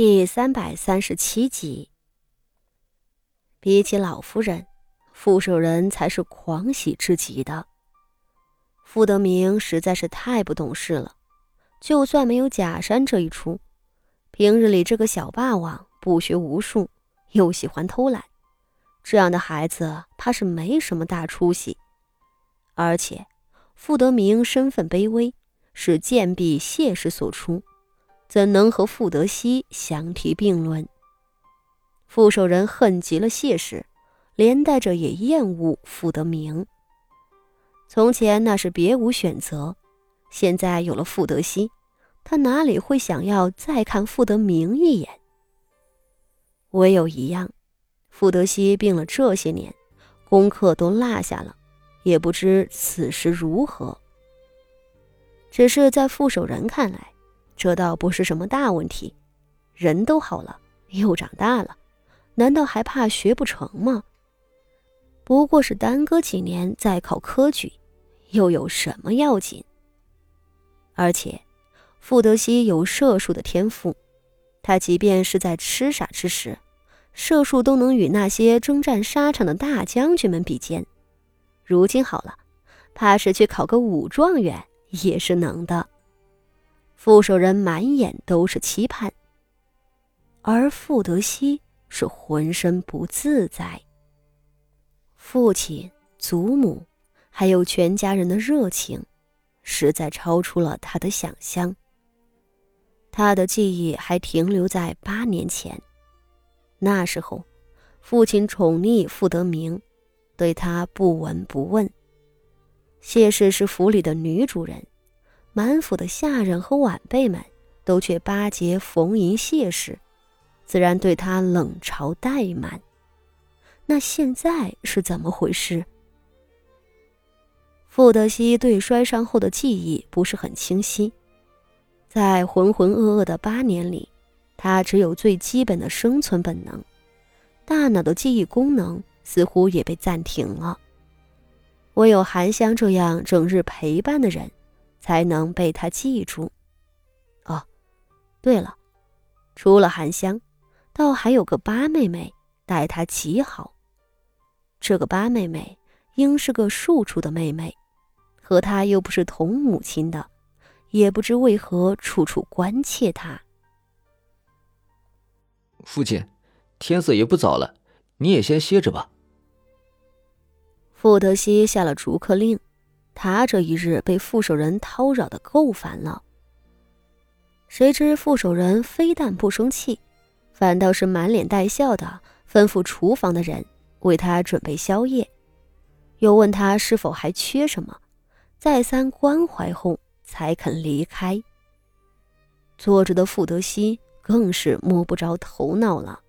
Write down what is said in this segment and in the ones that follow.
第三百三十七集。比起老夫人，傅守仁才是狂喜至极的。傅德明实在是太不懂事了，就算没有假山这一出，平日里这个小霸王不学无术，又喜欢偷懒，这样的孩子怕是没什么大出息。而且，傅德明身份卑微，是贱婢谢氏所出。怎能和傅德熙相提并论？傅守仁恨极了谢氏，连带着也厌恶傅德明。从前那是别无选择，现在有了傅德熙，他哪里会想要再看傅德明一眼？唯有一样，傅德熙病了这些年，功课都落下了，也不知此时如何。只是在傅守仁看来。这倒不是什么大问题，人都好了，又长大了，难道还怕学不成吗？不过是耽搁几年再考科举，又有什么要紧？而且，傅德熙有射术的天赋，他即便是在痴傻之时，射术都能与那些征战沙场的大将军们比肩。如今好了，怕是去考个武状元也是能的。傅守仁满眼都是期盼，而傅德熙是浑身不自在。父亲、祖母，还有全家人的热情，实在超出了他的想象。他的记忆还停留在八年前，那时候，父亲宠溺傅德明，对他不闻不问。谢氏是府里的女主人。满府的下人和晚辈们都却巴结逢迎谢氏，自然对他冷嘲怠慢。那现在是怎么回事？傅德熙对摔伤后的记忆不是很清晰，在浑浑噩噩的八年里，他只有最基本的生存本能，大脑的记忆功能似乎也被暂停了。唯有韩香这样整日陪伴的人。才能被他记住。哦，对了，除了韩香，倒还有个八妹妹待他极好。这个八妹妹应是个庶出的妹妹，和他又不是同母亲的，也不知为何处处关切他。父亲，天色也不早了，你也先歇着吧。傅德熙下了逐客令。他这一日被副手人叨扰的够烦了。谁知副手人非但不生气，反倒是满脸带笑的吩咐厨房的人为他准备宵夜，又问他是否还缺什么，再三关怀后才肯离开。坐着的傅德熙更是摸不着头脑了，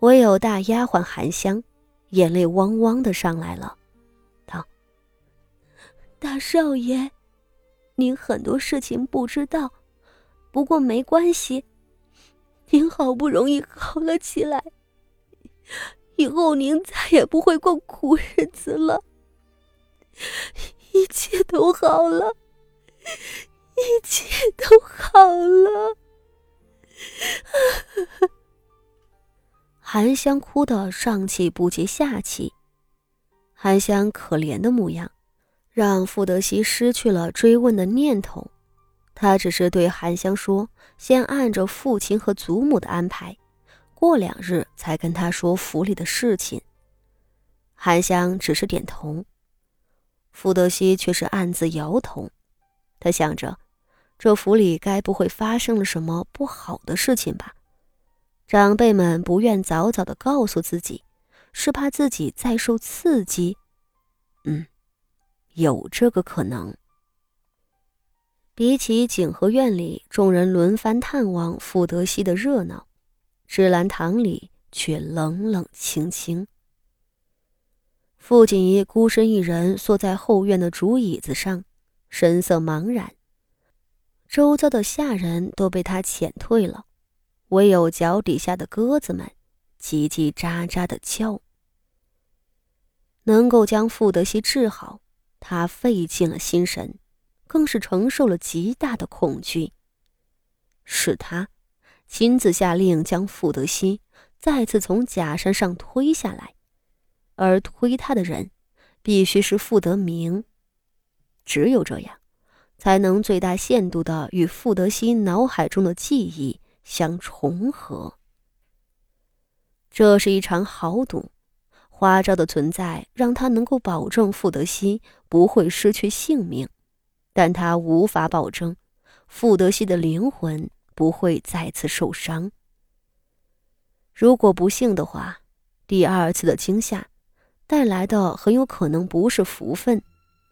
唯有大丫鬟韩香，眼泪汪汪的上来了。大少爷，您很多事情不知道，不过没关系。您好不容易好了起来，以后您再也不会过苦日子了，一切都好了，一切都好了。韩香哭得上气不接下气，韩香可怜的模样。让傅德熙失去了追问的念头，他只是对韩香说：“先按着父亲和祖母的安排，过两日才跟他说府里的事情。”韩香只是点头，傅德熙却是暗自摇头。他想着，这府里该不会发生了什么不好的事情吧？长辈们不愿早早的告诉自己，是怕自己再受刺激。嗯。有这个可能。比起景和院里众人轮番探望傅德熙的热闹，芝兰堂里却冷冷清清。傅锦衣孤身一人坐在后院的竹椅子上，神色茫然。周遭的下人都被他遣退了，唯有脚底下的鸽子们叽叽喳喳的叫。能够将傅德熙治好。他费尽了心神，更是承受了极大的恐惧。是他，亲自下令将傅德熙再次从假山上推下来，而推他的人必须是傅德明。只有这样，才能最大限度的与傅德熙脑海中的记忆相重合。这是一场豪赌，花招的存在让他能够保证傅德熙不会失去性命，但他无法保证傅德熙的灵魂。不会再次受伤。如果不幸的话，第二次的惊吓带来的很有可能不是福分，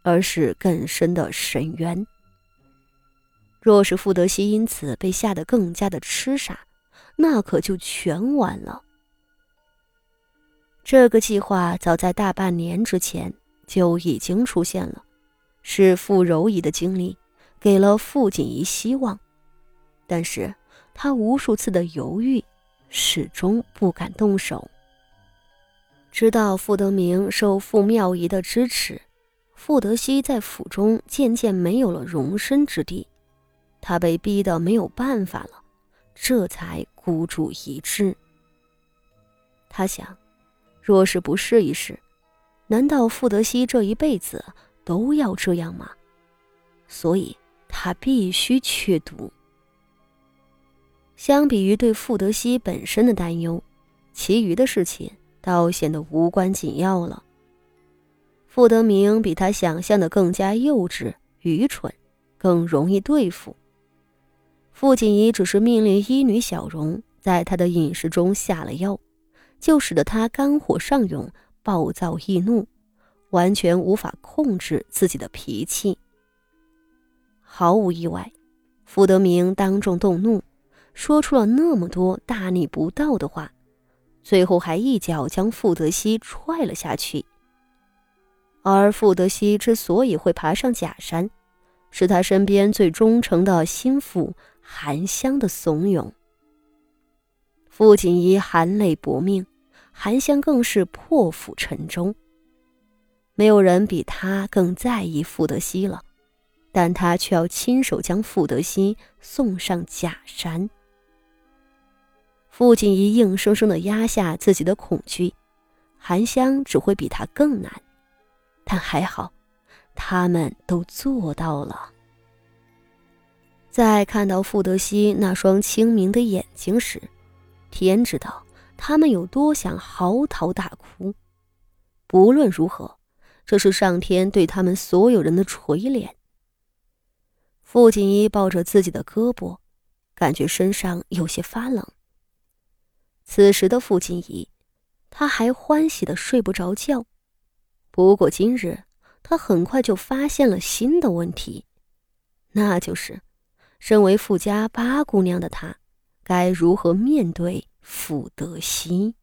而是更深的深渊。若是傅德熙因此被吓得更加的痴傻，那可就全完了。这个计划早在大半年之前就已经出现了，是傅柔仪的经历给了傅锦仪希望。但是他无数次的犹豫，始终不敢动手。直到傅德明受傅妙仪的支持，傅德熙在府中渐渐没有了容身之地，他被逼得没有办法了，这才孤注一掷。他想，若是不试一试，难道傅德熙这一辈子都要这样吗？所以他必须去赌。相比于对傅德熙本身的担忧，其余的事情倒显得无关紧要了。傅德明比他想象的更加幼稚、愚蠢，更容易对付。傅锦仪只是命令医女小荣在他的饮食中下了药，就使得他肝火上涌、暴躁易怒，完全无法控制自己的脾气。毫无意外，傅德明当众动怒。说出了那么多大逆不道的话，最后还一脚将傅德熙踹了下去。而傅德熙之所以会爬上假山，是他身边最忠诚的心腹韩香的怂恿。傅锦仪含泪搏命，韩香更是破釜沉舟。没有人比他更在意傅德熙了，但他却要亲手将傅德熙送上假山。父亲一硬生生的压下自己的恐惧，韩香只会比他更难，但还好，他们都做到了。在看到傅德熙那双清明的眼睛时，天知道他们有多想嚎啕大哭。不论如何，这是上天对他们所有人的垂怜。傅锦仪抱着自己的胳膊，感觉身上有些发冷。此时的傅锦仪，他还欢喜的睡不着觉。不过今日，他很快就发现了新的问题，那就是，身为傅家八姑娘的她，该如何面对傅德心？